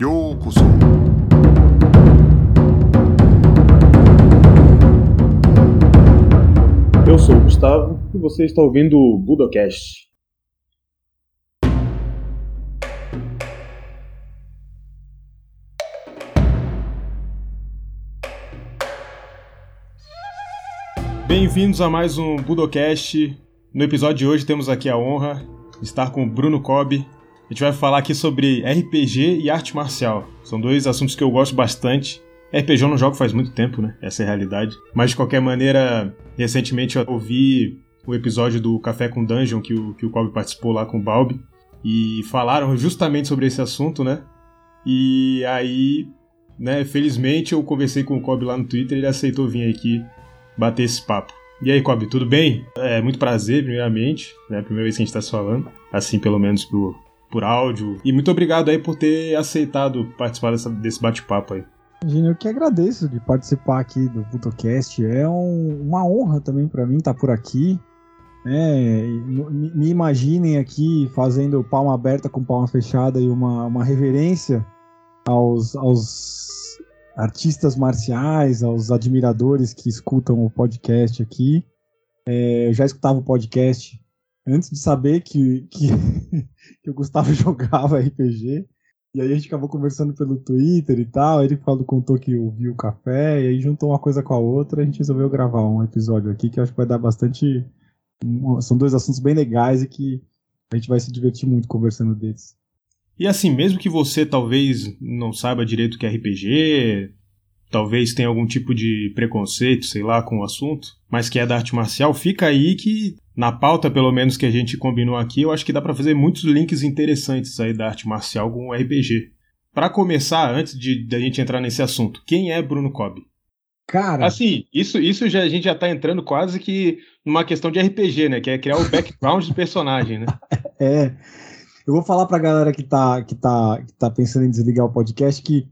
ようこそ Eu sou o Gustavo e você está ouvindo o Budocast. Bem-vindos a mais um Budocast. No episódio de hoje temos aqui a honra de estar com o Bruno Cobb. a gente vai falar aqui sobre RPG e arte marcial. São dois assuntos que eu gosto bastante. RPG eu não jogo faz muito tempo, né? Essa é a realidade. Mas de qualquer maneira, recentemente eu ouvi o episódio do Café com Dungeon que o, que o Cobb participou lá com o Balbi. E falaram justamente sobre esse assunto, né? E aí, né, felizmente eu conversei com o Cobb lá no Twitter e ele aceitou vir aqui bater esse papo. E aí, Cobb, tudo bem? É muito prazer, primeiramente, né? Primeira vez que a gente tá se falando, assim, pelo menos por, por áudio. E muito obrigado aí por ter aceitado participar dessa, desse bate-papo aí. Eu que agradeço de participar aqui do Butocast. É um- uma honra também para mim estar por aqui. É, me, me imaginem aqui fazendo palma aberta com palma fechada e uma, uma reverência aos, aos artistas marciais, aos admiradores que escutam o podcast aqui. É, eu já escutava o podcast antes de saber que, que, que o Gustavo jogava RPG. E aí a gente acabou conversando pelo Twitter e tal, ele falou, contou que ouviu o café, e aí juntou uma coisa com a outra, a gente resolveu gravar um episódio aqui que eu acho que vai dar bastante. São dois assuntos bem legais e que a gente vai se divertir muito conversando deles. E assim, mesmo que você talvez não saiba direito o que é RPG, talvez tenha algum tipo de preconceito, sei lá, com o assunto, mas que é da arte marcial, fica aí que na pauta, pelo menos que a gente combinou aqui, eu acho que dá pra fazer muitos links interessantes aí da arte marcial com o RPG. Pra começar, antes de da gente entrar nesse assunto, quem é Bruno Cobb? Cara, Assim, isso, isso já, a gente já tá entrando quase que numa questão de RPG, né? Que é criar o background do personagem, né? é. Eu vou falar pra galera que tá, que, tá, que tá pensando em desligar o podcast que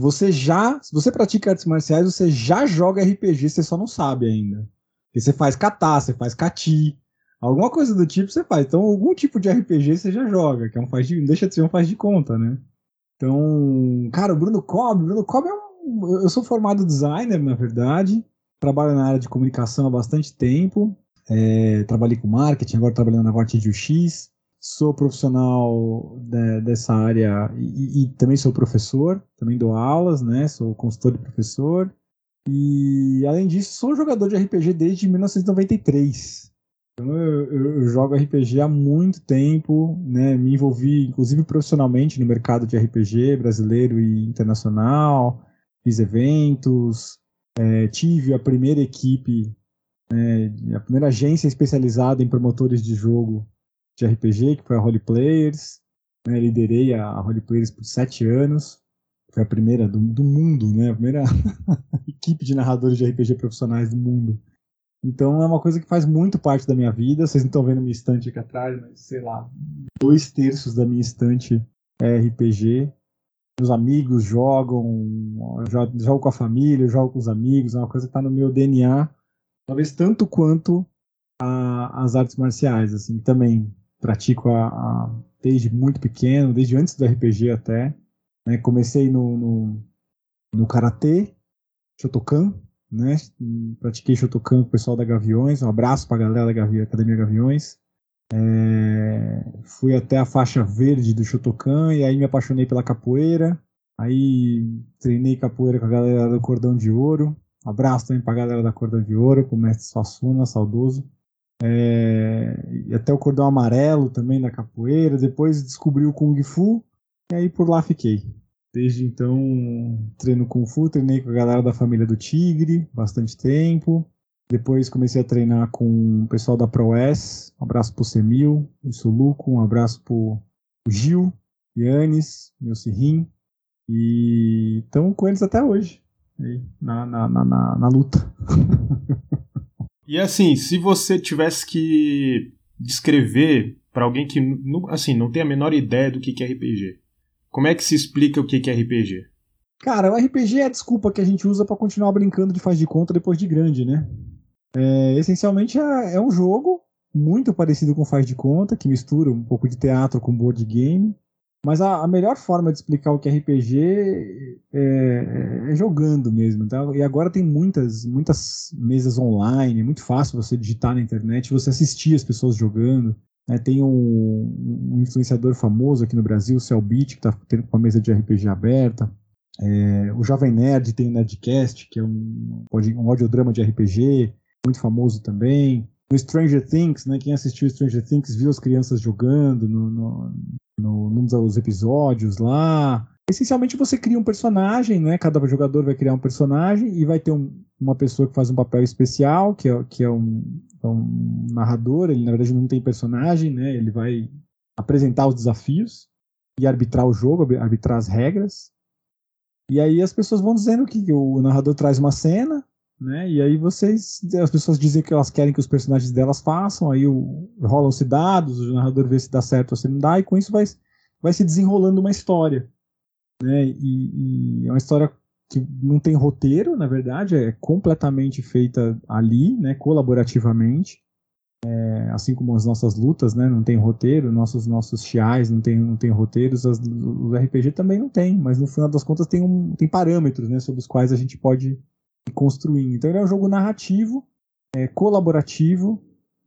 você já, se você pratica artes marciais, você já joga RPG, você só não sabe ainda. Porque você faz kata, você faz kati, alguma coisa do tipo você faz. Então, algum tipo de RPG você já joga, que é um faz de, deixa de ser um faz de conta, né? Então, cara, o Bruno Cobb, Bruno Cobb é um, eu- sou formado designer, na verdade, trabalho na área de comunicação há bastante tempo, é, trabalhei com marketing, agora trabalhando na parte de UX, sou profissional de- dessa área e, e também sou professor, também dou aulas, né? Sou consultor e professor. E além disso, sou jogador de RPG desde 1993. Então eu, eu- eu jogo RPG há muito tempo, né? Me envolvi, inclusive profissionalmente, no mercado de RPG brasileiro e internacional. Fiz eventos, eh, tive a primeira equipe, né, a primeira agência especializada em promotores de jogo de RPG, que foi a Role Players. né, liderei a Role Players por sete anos. Foi a primeira do, do mundo, né? A primeira equipe de narradores de RPG profissionais do mundo. Então é uma coisa que faz muito parte da minha vida. Vocês não estão vendo minha estante aqui atrás, mas sei lá, dois terços da minha estante é RPG. Meus amigos jogam, jogo, com a família, jogo com os amigos, é uma coisa que está no meu DNA, talvez tanto quanto a- as artes marciais, assim, também pratico a, a- desde muito pequeno, desde antes do RPG até. né? Comecei no, no, no Karatê, Shotokan, né? Pratiquei Shotokan com o pessoal da Gaviões, um abraço pra galera da Gavi- Academia Gaviões. É, fui até a faixa verde do Shotokan e aí me apaixonei pela capoeira. Aí treinei capoeira com a galera do Cordão de Ouro. Abraço também pra galera da Cordão de Ouro, pro mestre Suassuna, saudoso. É, e até o cordão amarelo também da capoeira. Depois descobri o Kung Fu e aí por lá fiquei. Desde então treino Kung Fu, treinei com a galera da família do Tigre bastante tempo. Depois comecei a treinar com o pessoal da ProS. Um abraço pro Semil, o Suluco, um abraço pro Gil, Yannis, meu Cirrim. E estamos com eles até hoje. Na, na, na, na, luta. E assim, se você tivesse que descrever pra alguém que assim não tem a menor ideia do que é RPG, como é que se explica o que é RPG? Cara, o RPG é a desculpa que a gente usa pra continuar brincando de faz de conta depois de grande, né? É, essencialmente é, é um jogo muito parecido com faz de conta, que mistura um pouco de teatro com board game. Mas a, a, melhor forma de explicar o que é RPG é, é, é jogando mesmo. Tá? E agora tem muitas, muitas mesas online, é muito fácil você digitar na internet, você assistir as pessoas jogando. Né? Tem um, um, influenciador famoso aqui no Brasil, o Cellbit, que está tendo uma mesa de RPG aberta. É, o Jovem Nerd tem o Nerdcast, que é um, um audiodrama de RPG, muito famoso também. No Stranger Things, né, quem assistiu Stranger Things viu as crianças jogando no, no, no, num dos episódios lá. Essencialmente você cria um personagem, né? Cada jogador vai criar um personagem e vai ter um, uma pessoa que faz um papel especial, que é, que é um, é um narrador. Ele na verdade não tem personagem, né? Ele vai apresentar os desafios e arbitrar o jogo, arbitrar as regras. E aí as pessoas vão dizendo que o narrador traz uma cena, né? E aí vocês, as pessoas dizem que elas querem que os personagens delas façam, aí rolam-se dados, o narrador vê se dá certo ou se não dá, e com isso vai, vai se desenrolando uma história, né? E, e é uma história que não tem roteiro, na verdade, é completamente feita ali, né? Colaborativamente. É, assim como as nossas lutas, né, não tem roteiro, nossos nossos chiais não tem não tem roteiros, as, os RPG também não tem, mas no final das contas tem um tem parâmetros, né, sobre os quais a gente pode construindo. Então ele é um jogo narrativo, é, colaborativo,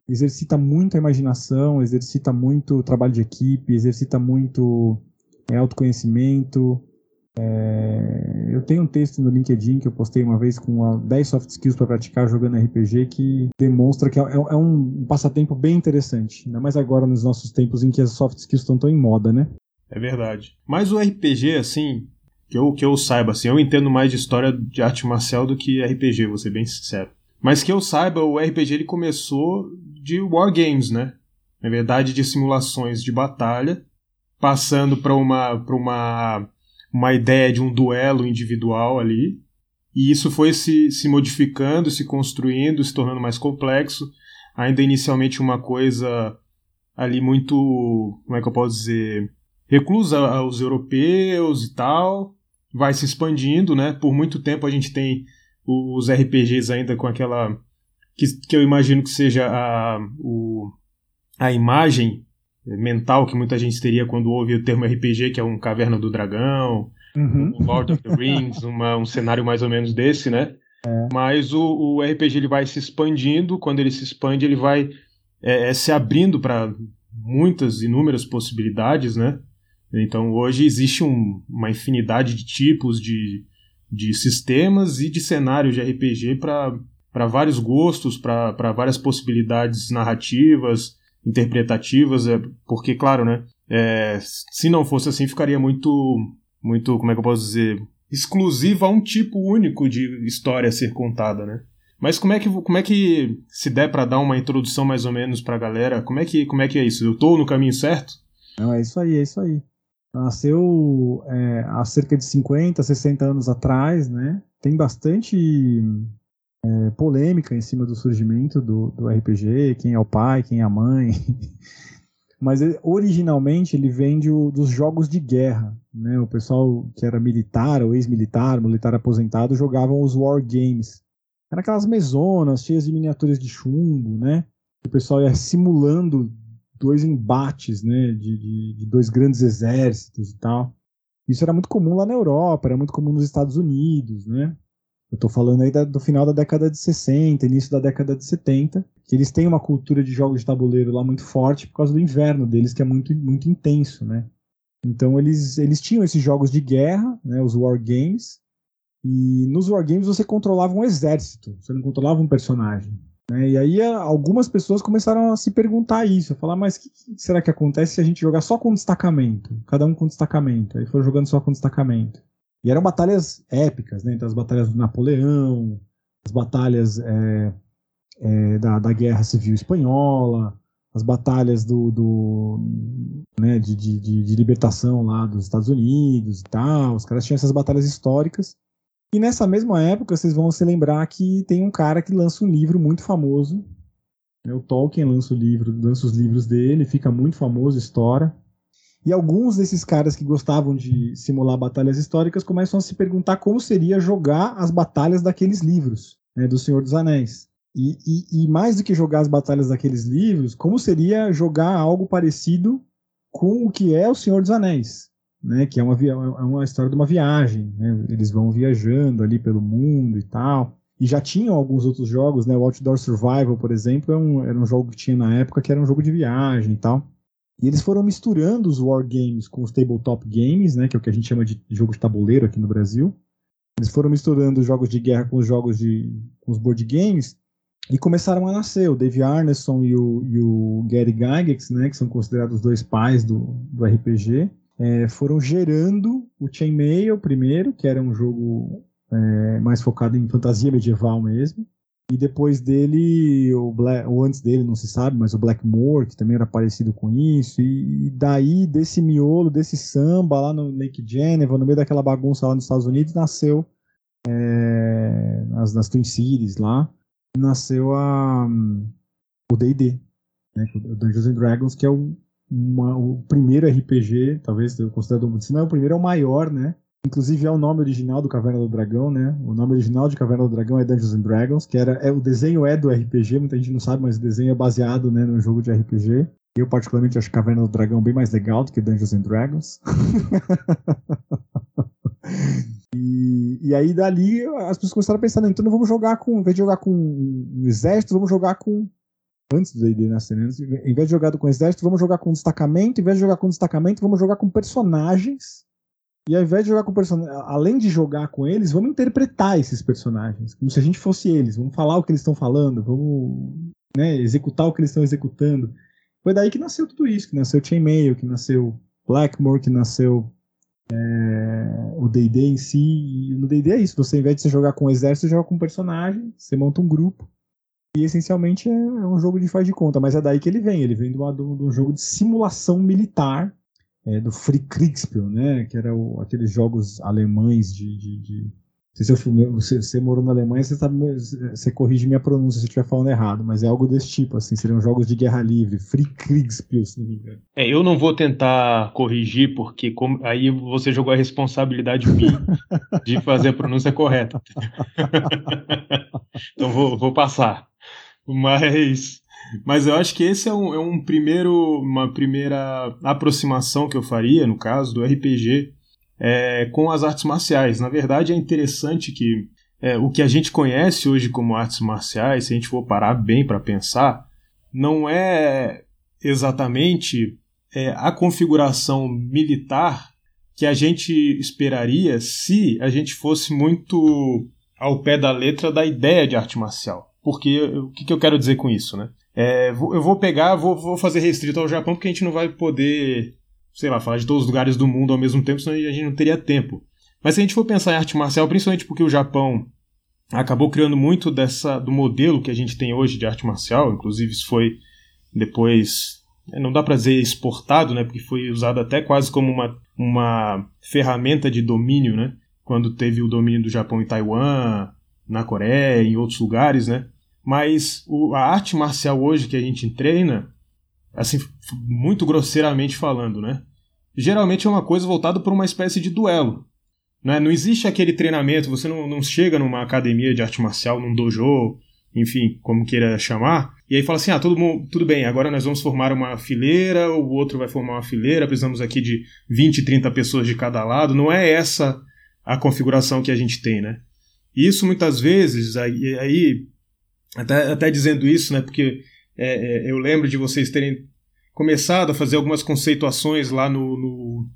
exercita muito a imaginação, exercita muito o trabalho de equipe, exercita muito é, autoconhecimento. É, eu tenho um texto no LinkedIn que eu postei uma vez com 10 soft skills para praticar jogando RPG que demonstra que é, é, um passatempo bem interessante, ainda mais agora nos nossos tempos em que as soft skills estão tão em moda, né? É verdade. Mas o RPG, assim, que eu, que eu saiba, assim, eu entendo mais de história de arte marcial do que RPG, vou ser bem sincero. Mas que eu saiba, o RPG ele começou de wargames, né? Na verdade, de simulações de batalha, passando para uma, pra uma, uma ideia de um duelo individual ali. E isso foi se, se modificando, se construindo, se tornando mais complexo. Ainda inicialmente uma coisa ali muito, como é que eu posso dizer, reclusa aos europeus e tal, vai se expandindo, né? Por muito tempo a gente tem os RPGs ainda com aquela que, que eu imagino que seja a, o, a imagem mental que muita gente teria quando ouve o termo RPG, que é um Caverna do Dragão, uhum. um Lord of the Rings, uma, um cenário mais ou menos desse, né? É. Mas o, o, RPG ele vai se expandindo, quando ele se expande, ele vai é, é se abrindo para muitas, inúmeras possibilidades, né? Então hoje existe um, uma infinidade de tipos de, de sistemas e de cenários de RPG para vários gostos, para várias possibilidades narrativas, interpretativas, é, porque, claro, né, é, se não fosse assim, ficaria muito, muito, como é que eu posso dizer, exclusivo a um tipo único de história a ser contada, né? Mas como é que, como é que se der para dar uma introdução mais ou menos para a galera, como é que, como é que é isso? Eu estou no caminho certo? Não, é isso aí, é isso aí nasceu é, há cerca de 50, 60 anos atrás, né? Tem bastante é, polêmica em cima do surgimento do, do, RPG, quem é o pai, quem é a mãe. Mas originalmente ele vem de, dos jogos de guerra, né? O pessoal que era militar ou ex-militar, militar aposentado, jogavam os war games. Eram aquelas mesonas cheias de miniaturas de chumbo, né? O pessoal ia simulando dois embates, né, de, de, de, dois grandes exércitos e tal. Isso era muito comum lá na Europa, era muito comum nos Estados Unidos, né? Eu estou falando aí da, do final da década de 60, início da década de 70, que eles têm uma cultura de jogos de tabuleiro lá muito forte por causa do inverno deles, que é muito, muito intenso, né? Então eles, eles tinham esses jogos de guerra, né, os war games, e nos war games você controlava um exército, você não controlava um personagem. Né? E aí algumas pessoas começaram a se perguntar isso, a falar, mas o que, que, será que acontece se a gente jogar só com destacamento? Cada um com destacamento. Aí foram jogando só com destacamento. E eram batalhas épicas, né? Então as batalhas do Napoleão, as batalhas é, é, da, da Guerra Civil Espanhola, as batalhas do, do né, de, de, de, libertação lá dos Estados Unidos e tal. Os caras tinham essas batalhas históricas e nessa mesma época, vocês vão se lembrar que tem um cara que lança um livro muito famoso. Né? O Tolkien lança o livro, lança os livros dele, fica muito famoso, estoura. E alguns desses caras que gostavam de simular batalhas históricas começam a se perguntar como seria jogar as batalhas daqueles livros, né, do Senhor dos Anéis. E, e, e, mais do que jogar as batalhas daqueles livros, como seria jogar algo parecido com o que é o Senhor dos Anéis? né, que é uma, é uma história de uma viagem, né, eles vão viajando ali pelo mundo e tal, e já tinham alguns outros jogos, né, o Outdoor Survival, por exemplo, é um, era um jogo que tinha na época que era um jogo de viagem e tal, e eles foram misturando os wargames com os tabletop games, né, que é o que a gente chama de jogo de tabuleiro aqui no Brasil, eles foram misturando os jogos de guerra com os jogos de com os board games, e começaram a nascer. O Dave Arneson e o, e o Gary Gygax, né, que são considerados os dois pais do, do RPG, é, foram gerando o Chainmail primeiro, que era um jogo é, mais focado em fantasia medieval mesmo. E depois dele, o Black, ou antes dele, não se sabe, mas o Blackmore, que também era parecido com isso. E, e daí, desse miolo, desse samba lá no Lake Geneva, no meio daquela bagunça lá nos Estados Unidos, nasceu é, nas, nas Twin Cities lá, nasceu a, o D&D, né, o Dungeons and Dragons, que é o uma, o primeiro RPG, talvez eu considero, se não é o primeiro, é o maior, né? Inclusive é o nome original do Caverna do Dragão, né? O nome original de Caverna do Dragão é Dungeons and Dragons, que era é, o desenho é do RPG, muita gente não sabe, mas o desenho é baseado, né, no jogo de RPG. Eu particularmente acho Caverna do Dragão bem mais legal do que Dungeons and Dragons. e, e, aí dali as pessoas começaram a pensar, então não vamos jogar com, em vez de jogar com um exército, vamos jogar com antes do D&D nascer, né? Em vez de jogar com exército, vamos jogar com destacamento. Em vez de jogar com destacamento, vamos jogar com personagens. E ao invés de jogar com personagens, além de jogar com eles, vamos interpretar esses personagens, como se a gente fosse eles. Vamos falar o que eles estão falando, vamos né, executar o que eles estão executando. Foi daí que nasceu tudo isso, que nasceu Chainmail, que nasceu Blackmore, que nasceu é, o D&D em si. E no D&D é isso, você ao invés de você jogar com um exército, você joga com um personagem, você monta um grupo e essencialmente é, é um jogo de faz de conta, mas é daí que ele vem. Ele vem de, de um jogo de simulação militar é, do Free Kriegspiel, né? Que era o, aqueles jogos alemães de, de, de... Se você, você, morou na Alemanha, você, sabe, você corrige minha pronúncia se eu estiver falando errado, mas é algo desse tipo, assim, seriam jogos de guerra livre, Free Kriegspiel, se não me engano. É, eu não vou tentar corrigir, porque como, aí você jogou a responsabilidade minha de fazer a pronúncia correta. então vou, vou passar. Mas, mas eu acho que esse é um, é um primeiro, uma primeira aproximação que eu faria, no caso do RPG, é, com as artes marciais. Na verdade, é interessante que é, o que a gente conhece hoje como artes marciais, se a gente for parar bem para pensar, não é exatamente é, a configuração militar que a gente esperaria se a gente fosse muito ao pé da letra da ideia de arte marcial. Porque o que, que eu quero dizer com isso, né? É, eu vou pegar, vou, vou fazer restrito ao Japão, porque a gente não vai poder, sei lá, falar de todos os lugares do mundo ao mesmo tempo, senão a gente não teria tempo. Mas se a gente for pensar em arte marcial, principalmente porque o Japão acabou criando muito dessa do modelo que a gente tem hoje de arte marcial, inclusive isso foi depois é, não dá para dizer exportado, né, porque foi usado até quase como uma, uma ferramenta de domínio, né, quando teve o domínio do Japão em Taiwan, na Coreia, em outros lugares, né, mas o, a arte marcial hoje que a gente treina, assim, muito grosseiramente falando, né? Geralmente é uma coisa voltada para uma espécie de duelo. Né? Não existe aquele treinamento, você não, não chega numa academia de arte marcial, num dojo, enfim, como queira chamar, e aí fala assim: ah, mundo, tudo bem, agora nós vamos formar uma fileira, o outro vai formar uma fileira, precisamos aqui de 20, 30 pessoas de cada lado. Não é essa a configuração que a gente tem, né? Isso muitas vezes, aí, aí até, até dizendo isso, né, porque é, é, eu lembro de vocês terem começado a fazer algumas conceituações lá no, no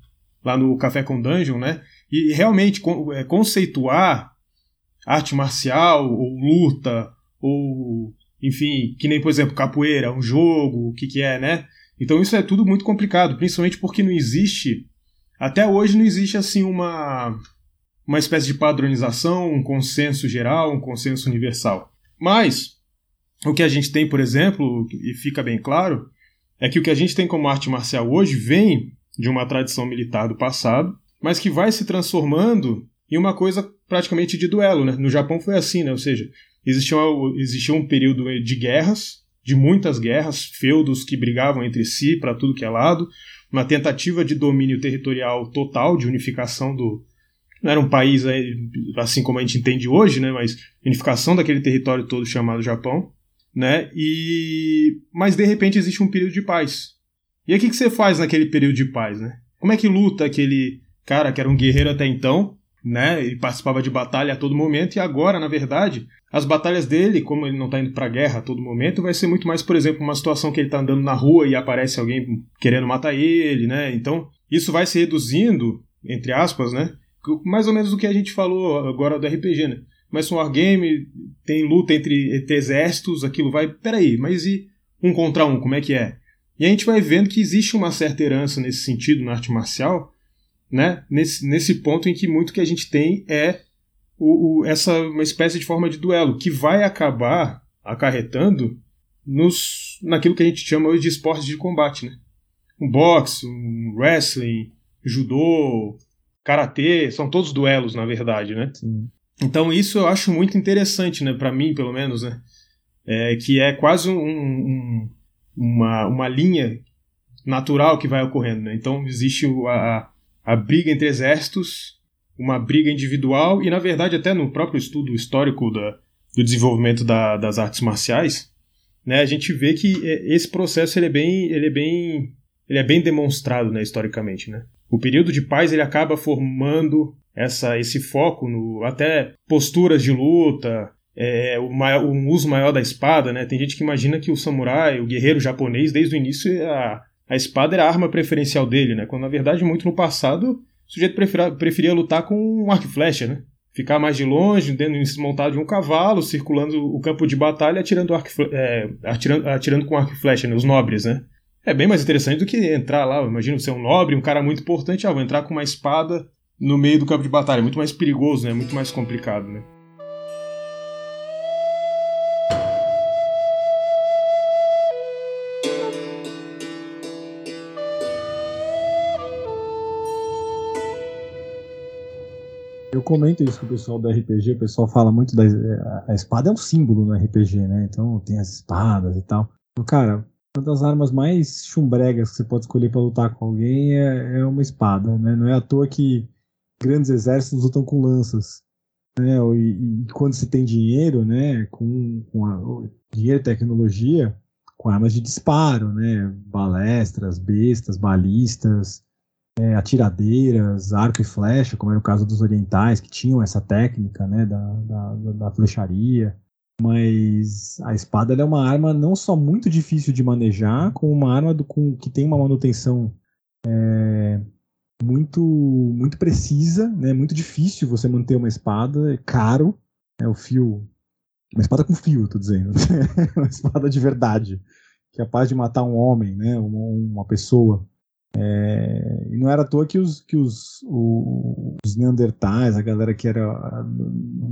lá no Café com Dungeon, né? E realmente é, conceituar arte marcial ou luta ou enfim, que nem por exemplo capoeira, um jogo, o que que é, né? Então isso é tudo muito complicado, principalmente porque não existe até hoje não existe assim uma uma espécie de padronização, um consenso geral, um consenso universal. Mas o que a gente tem, por exemplo, e fica bem claro, é que o que a gente tem como arte marcial hoje vem de uma tradição militar do passado, mas que vai se transformando em uma coisa praticamente de duelo. Né? No Japão foi assim, né? ou seja, existia, um período de guerras, de muitas guerras, feudos que brigavam entre si para tudo que é lado, uma tentativa de domínio territorial total, de unificação do, não era um país assim como a gente entende hoje, né, mas unificação daquele território todo chamado Japão, né? E mas de repente existe um período de paz. E aí o que, que você faz naquele período de paz, né? como é que luta aquele cara que era um guerreiro até então, né? E participava de batalha a todo momento, e agora, na verdade, as batalhas dele, como ele não está indo pra guerra a todo momento, vai ser muito mais, por exemplo, uma situação que ele está andando na rua e aparece alguém querendo matar ele, né? Então, isso vai se reduzindo, entre aspas, né? Mais ou menos o que a gente falou agora do RPG, né? Mas um wargame, tem luta entre, entre exércitos, aquilo vai. Peraí, mas e um contra um, como é que é? E a gente vai vendo que existe uma certa herança nesse sentido na arte marcial, né? Nesse, nesse ponto em que muito que a gente tem é o, o, essa uma espécie de forma de duelo que vai acabar acarretando nos, naquilo que a gente chama hoje de esportes de combate, né? Um boxe, um wrestling, judô, karatê, são todos duelos na verdade, né? Sim. Então isso eu acho muito interessante, né? Para mim, pelo menos, né? É, que é quase um, um, uma, uma linha natural que vai ocorrendo, né? Então existe a, a briga entre exércitos, uma briga individual e, na verdade, até no próprio estudo histórico da, do desenvolvimento da, das artes marciais, né? A gente vê que é, esse processo ele é bem, ele é bem, ele é bem demonstrado, né? Historicamente, né? O período de paz ele acaba formando essa, esse foco no até posturas de luta, é, o, maior, o uso maior da espada, né? Tem gente que imagina que o samurai, o guerreiro japonês, desde o início a, a espada era a arma preferencial dele, né? Quando na verdade muito no passado o sujeito preferia, preferia lutar com um arco e flecha, né? Ficar mais de longe, dentro montado de um cavalo, circulando o campo de batalha, atirando, arco, é, atirando, atirando com arco e flecha, né? Os nobres, né? É bem mais interessante do que entrar lá. Imagina você é um nobre, um cara muito importante, ah, vou entrar com uma espada no meio do campo de batalha. É muito mais perigoso, né? Muito mais complicado, né? Eu comento isso com o pessoal do RPG, o pessoal fala muito da. A espada é um símbolo no RPG, né? Então tem as espadas e tal. Cara, uma das armas mais chumbregas que você pode escolher para lutar com alguém é, é, uma espada, né? Não é à toa que grandes exércitos lutam com lanças. Né? E, e quando se tem dinheiro, né? Com, com a, dinheiro e tecnologia, com armas de disparo, né? Balestras, bestas, balistas é, atiradeiras, arco e flecha, como era o caso dos orientais, que tinham essa técnica né, da, da, da flecharia. Mas a espada é uma arma não só muito difícil de manejar, como uma arma do, com, que tem uma manutenção é, muito, muito precisa, né, muito difícil você manter uma espada, é caro, é o fio. Uma espada com fio, tô dizendo. uma espada de verdade, é capaz de matar um homem, né, uma, uma pessoa. É, e não era à toa que os, que os, os Neandertais, a galera que era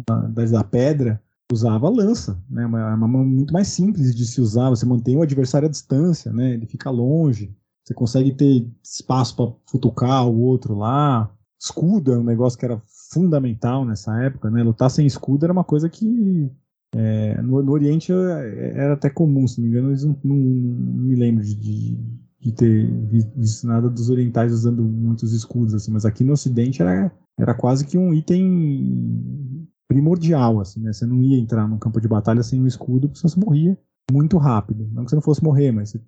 da, da pedra, usava lança, né? Uma arma muito mais simples de se usar. Você mantém o adversário à distância, né? Ele fica longe. Você consegue ter espaço para futucar o outro lá. Escudo é um negócio que era fundamental nessa época, né? Lutar sem escudo era uma coisa que é, no, no, Oriente era até comum, se não me engano, eles não, não, não me lembro de, de de ter visto nada dos orientais usando muitos escudos, assim, mas aqui no Ocidente era, era quase que um item primordial, assim, né? Você não ia entrar num campo de batalha sem um escudo, porque você morria muito rápido. Não que você não fosse morrer, mas você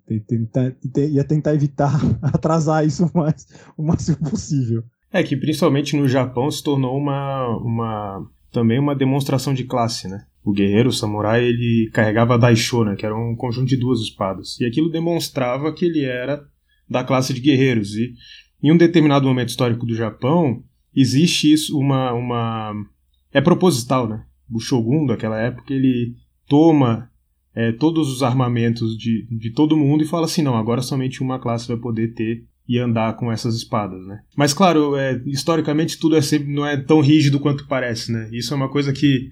ia tentar evitar atrasar isso o, mais, o máximo possível. É que principalmente no Japão se tornou uma, uma também uma demonstração de classe, né? O guerreiro, o samurai, ele carregava daisho, né, que era um conjunto de duas espadas. E aquilo demonstrava que ele era da classe de guerreiros. E em um determinado momento histórico do Japão, existe isso uma uma é proposital, né? O shogun daquela época, ele toma é, todos os armamentos de, de todo mundo e fala assim, não, agora somente uma classe vai poder ter e andar com essas espadas, né? Mas claro, é, historicamente tudo é sempre não é tão rígido quanto parece, né? Isso é uma coisa que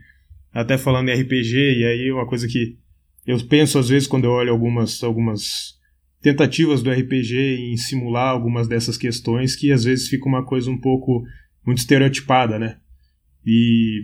até falando em RPG, e aí uma coisa que eu penso às vezes quando eu olho algumas, algumas tentativas do RPG em simular algumas dessas questões, que às vezes fica uma coisa um pouco muito estereotipada, né? E,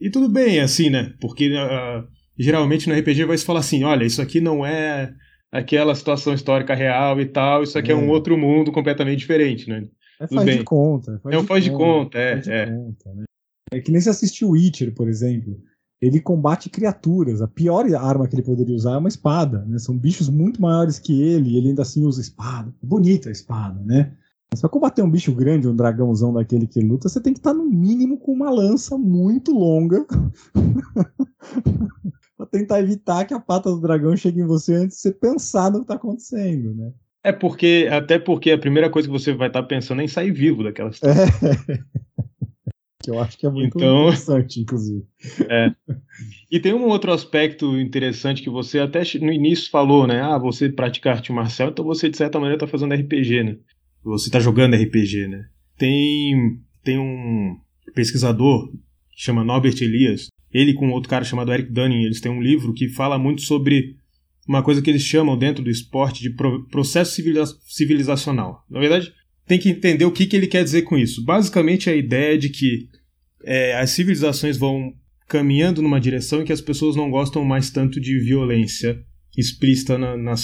e tudo bem, assim, né? Porque uh, geralmente no RPG vai se falar assim: olha, isso aqui não é aquela situação histórica real e tal, isso aqui é, é um outro mundo completamente diferente, né? É faz bem. de conta. Faz é um faz de conta, é. Faz é. Conta, né? é que nem se assistiu Witcher, por exemplo ele combate criaturas. A pior arma que ele poderia usar é uma espada. Né? São bichos muito maiores que ele e ele ainda assim usa espada. Bonita a espada, né? Pra combater um bicho grande, um dragãozão daquele que luta, você tem que estar no mínimo com uma lança muito longa pra tentar evitar que a pata do dragão chegue em você antes de você pensar no que tá acontecendo, né? É porque, até porque a primeira coisa que você vai estar pensando é em sair vivo daquela situação. É. que eu acho que é muito então, interessante, inclusive. É. E tem um outro aspecto interessante que você até no início falou, né? Ah, você pratica arte marcial, então você de certa maneira está fazendo RPG, né? Você está jogando RPG, né? Tem tem um pesquisador que chama Norbert Elias, ele com outro cara chamado Eric Dunning, eles têm um livro que fala muito sobre uma coisa que eles chamam dentro do esporte de processo civilizacional. Na verdade, tem que entender o que, que ele quer dizer com isso. Basicamente, a ideia de que é, as civilizações vão caminhando numa direção em que as pessoas não gostam mais tanto de violência explícita na, na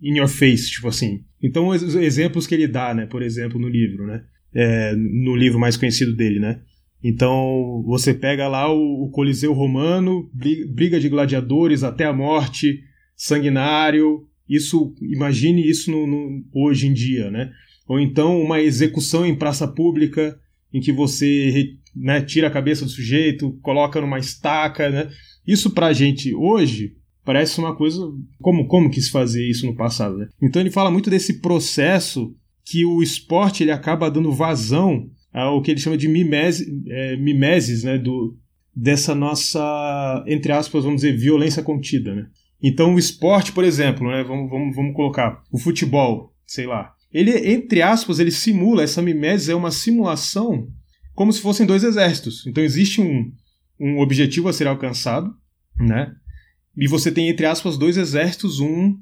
in your face, tipo assim. Então, os exemplos que ele dá, né, por exemplo, no livro, né, é, no livro mais conhecido dele, né, então você pega lá o, o Coliseu Romano, briga de gladiadores até a morte, sanguinário. Isso, imagine isso no, no, hoje em dia, né? Ou então uma execução em praça pública em que você né, tira a cabeça do sujeito, coloca numa estaca, né? Isso pra gente hoje parece uma coisa como como quis fazer isso no passado, né? Então ele fala muito desse processo que o esporte ele acaba dando vazão ao que ele chama de mimese, é, mimeses, né, do dessa nossa entre aspas vamos dizer violência contida, né? Então o esporte, por exemplo, né, vamos, vamos, vamos colocar o futebol, sei lá. Ele, entre aspas, ele simula, essa mimese é uma simulação como se fossem dois exércitos. Então existe um, um objetivo a ser alcançado, né? E você tem, entre aspas, dois exércitos, um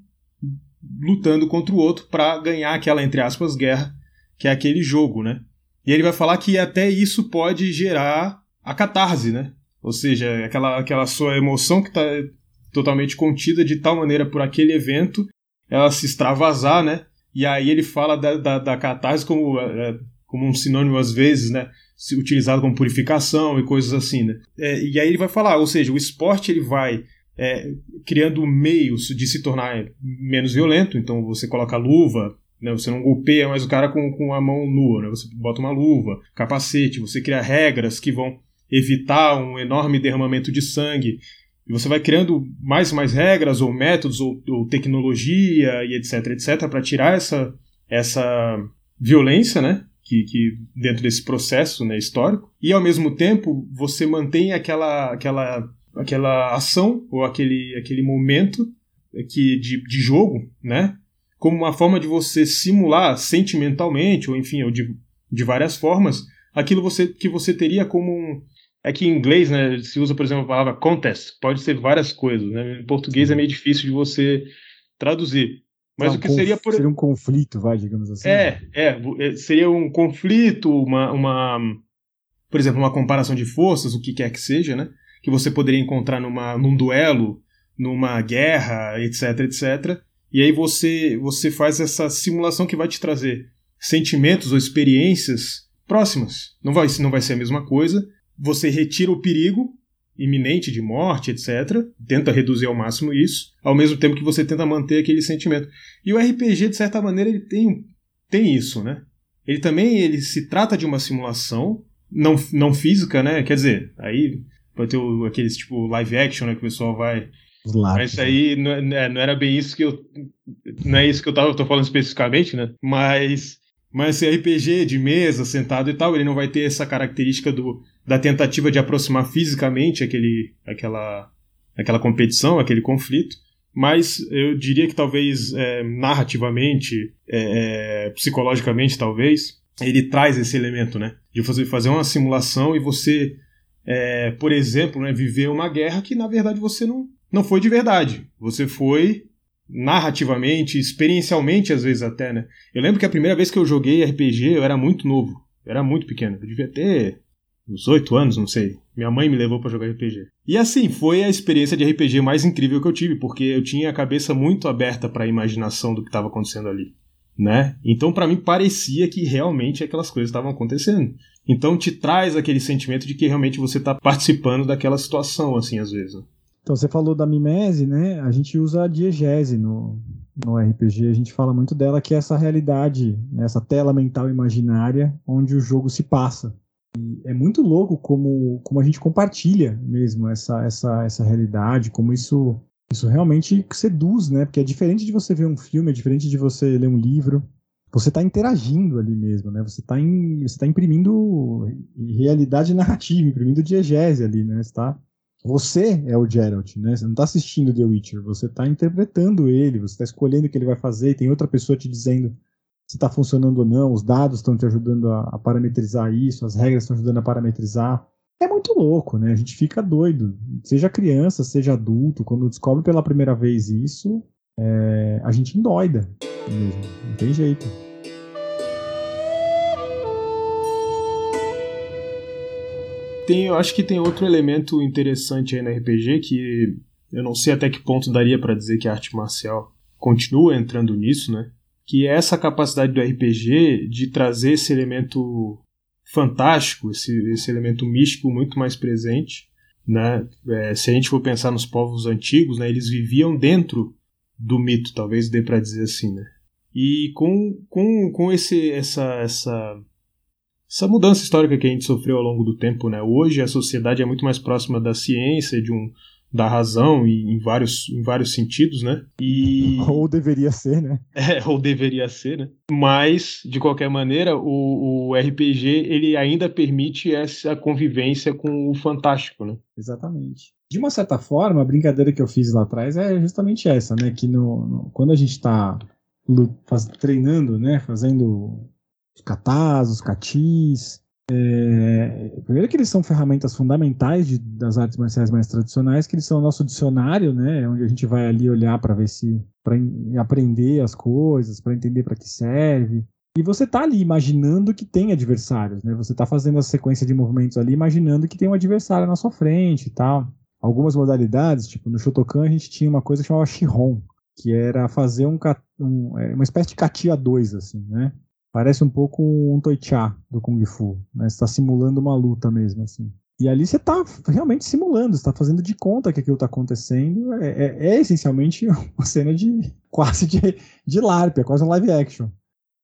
lutando contra o outro para ganhar aquela, entre aspas, guerra, que é aquele jogo, né? E ele vai falar que até isso pode gerar a catarse, né? Ou seja, aquela, aquela sua emoção que está totalmente contida de tal maneira por aquele evento, ela se extravasar, né? E aí ele fala da, da, da catarse como, é, é como um sinônimo às vezes, né? Utilizado como purificação e coisas assim, né? É, e aí ele vai falar, ou seja, o esporte ele vai é, criando meios de se tornar menos violento, então você coloca luva, né? Você não golpeia mais o cara com, com a mão nua, né? Você bota uma luva, capacete, você cria regras que vão evitar um enorme derramamento de sangue e você vai criando mais e mais regras, ou métodos, ou, ou tecnologia, e etc, etc, para tirar essa, essa violência, né? Que, que, dentro desse processo né, histórico. E ao mesmo tempo você mantém aquela, aquela, aquela ação, ou aquele, aquele momento que, de, de jogo, né? Como uma forma de você simular sentimentalmente, ou enfim, ou de, de várias formas, aquilo você, que você teria como um, é que em inglês, né, se usa, por exemplo, a palavra contest, pode ser várias coisas, né? Em português é meio difícil de você traduzir. Mas o que seria por seria um conflito, vai, digamos assim. É, é, é, seria um conflito, uma, uma por exemplo, uma comparação de forças, o que quer que seja, né? Que você poderia encontrar numa, num duelo, numa guerra, etc, etc. E aí você você faz essa simulação que vai te trazer sentimentos ou experiências próximas. Não vai, não vai ser a mesma coisa, você retira o perigo iminente de morte, etc. Tenta reduzir ao máximo isso, ao mesmo tempo que você tenta manter aquele sentimento. E o RPG, de certa maneira, ele tem, tem isso, né? Ele também ele se trata de uma simulação não, não física, né? Quer dizer, aí pode ter o, aqueles tipo live action, né? Que o pessoal vai. Mas isso aí não, é, não, era bem isso que eu. Não é isso que eu tava, tô falando especificamente, né? Mas. Mas esse RPG de mesa, sentado e tal, ele não vai ter essa característica do, da tentativa de aproximar fisicamente aquele, aquela, aquela competição, aquele conflito, mas eu diria que talvez é, narrativamente, é, é, psicologicamente talvez, ele traz esse elemento, né? De você fazer uma simulação e você, é, por exemplo, né, viver uma guerra que na verdade você não, não foi de verdade. Você foi narrativamente, experiencialmente às vezes até, né? Eu lembro que a primeira vez que eu joguei RPG eu era muito novo, eu era muito pequeno, eu devia ter uns oito anos, não sei. Minha mãe me levou para jogar RPG. E assim, foi a experiência de RPG mais incrível que eu tive, porque eu tinha a cabeça muito aberta para a imaginação do que estava acontecendo ali, né? Então para mim parecia que realmente aquelas coisas estavam acontecendo. Então te traz aquele sentimento de que realmente você está participando daquela situação, assim, às vezes. Então você falou da mimese, né? A gente usa a diegese no, no RPG, a gente fala muito dela que é essa realidade, né, essa tela mental imaginária onde o jogo se passa. E é muito louco como, como a gente compartilha mesmo essa, essa, essa realidade, como isso, isso realmente seduz, né? Porque é diferente de você ver um filme, é diferente de você ler um livro. Você está interagindo ali mesmo, né? Você está tá imprimindo realidade narrativa, imprimindo diegese ali, né? Você tá, você é o Geralt, né? Você não está assistindo The Witcher, você está interpretando ele, você está escolhendo o que ele vai fazer, e tem outra pessoa te dizendo se está funcionando ou não, os dados estão te ajudando a, a, parametrizar isso, as regras estão ajudando a parametrizar. É muito louco, né? A gente fica doido. Seja criança, seja adulto, quando descobre pela primeira vez isso, é, a gente endoida mesmo. Não tem jeito. Tem, eu acho que tem outro elemento interessante aí no RPG que eu não sei até que ponto daria para dizer que a arte marcial continua entrando nisso, né? Que é essa capacidade do RPG de trazer esse elemento fantástico, esse, esse elemento místico muito mais presente, né? É, se a gente for pensar nos povos antigos, né? Eles viviam dentro do mito, talvez dê para dizer assim, né? E com, com, com esse, essa, essa essa mudança histórica que a gente sofreu ao longo do tempo, né? Hoje a sociedade é muito mais próxima da ciência, de um da razão e em vários, em vários sentidos, né? E ou deveria ser, né? É, ou deveria ser, né? Mas de qualquer maneira, o, o RPG ele ainda permite essa convivência com o fantástico, né? Exatamente. De uma certa forma, a brincadeira que eu fiz lá atrás é justamente essa, né? Que no, no quando a gente está treinando, né? Fazendo os katas, os katis. É, primeiro que eles são ferramentas fundamentais de, das artes marciais mais tradicionais, que eles são o nosso dicionário, né, onde a gente vai ali olhar para ver se para aprender as coisas, para entender para que serve. E você tá ali imaginando que tem adversários, né? Você tá fazendo a sequência de movimentos ali imaginando que tem um adversário na sua frente e tal. Algumas modalidades, tipo no Shotokan a gente tinha uma coisa que chamava Shihon, que era fazer um, um é, uma espécie de Katia 2 assim, né? Parece um pouco um Toicha do Kung Fu, né? Você está simulando uma luta mesmo, assim. E ali você está realmente simulando, está fazendo de conta que aquilo está acontecendo. É, é, é, essencialmente uma cena de quase de, de LARP, é quase um live action.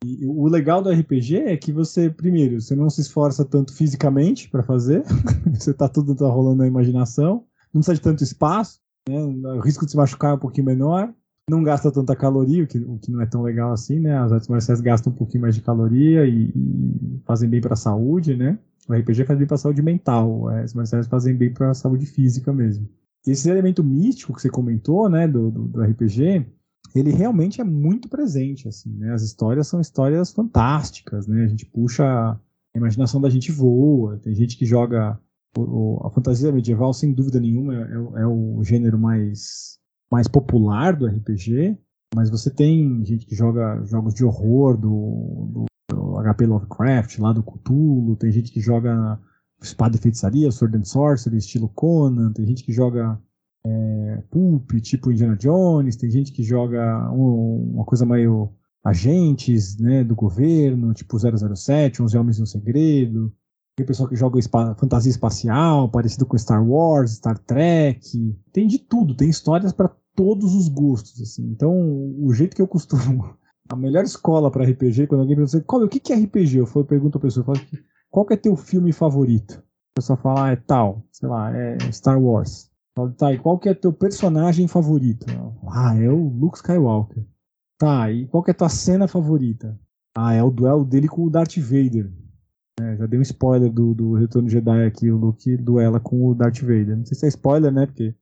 E o legal do RPG é que você, primeiro, você não se esforça tanto fisicamente para fazer, você tá tudo tá rolando na imaginação, não precisa de tanto espaço, né? o risco de se machucar é um pouquinho menor não gasta tanta caloria, o que, o que não é tão legal assim, né? As artes marciais gastam um pouquinho mais de caloria e, e fazem bem para a saúde, né? O RPG faz bem para a saúde mental, as artes marciais fazem bem para a saúde física mesmo. E esse elemento místico que você comentou, né, do, do, do, RPG, ele realmente é muito presente, assim, né? As histórias são histórias fantásticas, né? A gente puxa a imaginação da gente voa, tem gente que joga o, a fantasia medieval, sem dúvida nenhuma, é, é, é o gênero mais mais popular do RPG, mas você tem gente que joga jogos de horror do, do, do HP Lovecraft, lá do Cthulhu, tem gente que joga espada e feitiçaria, Sword and Sorcery, estilo Conan, tem gente que joga é, Pulp, tipo Indiana Jones, tem gente que joga um, uma coisa meio agentes né, do governo, tipo 007, 11 Homens no Segredo, tem pessoal que joga fantasia espacial, parecido com Star Wars, Star Trek, tem de tudo, tem histórias para todos os gostos, assim. Então, o jeito que eu costumo. A melhor escola para RPG, quando alguém pergunta qual, o que, é RPG? Eu, pergunto a pessoa, falo, qual que é teu filme favorito? A pessoa fala, ah, é tal, sei lá, é Star Wars. Tá, e qual que é teu personagem favorito? ah, é o Luke Skywalker. Tá, e qual que é tua cena favorita? Ah, é o duelo dele com o Darth Vader. É, já dei um spoiler do, do Retorno Jedi aqui, o Luke duela com o Darth Vader. Não sei se é spoiler, né? Porque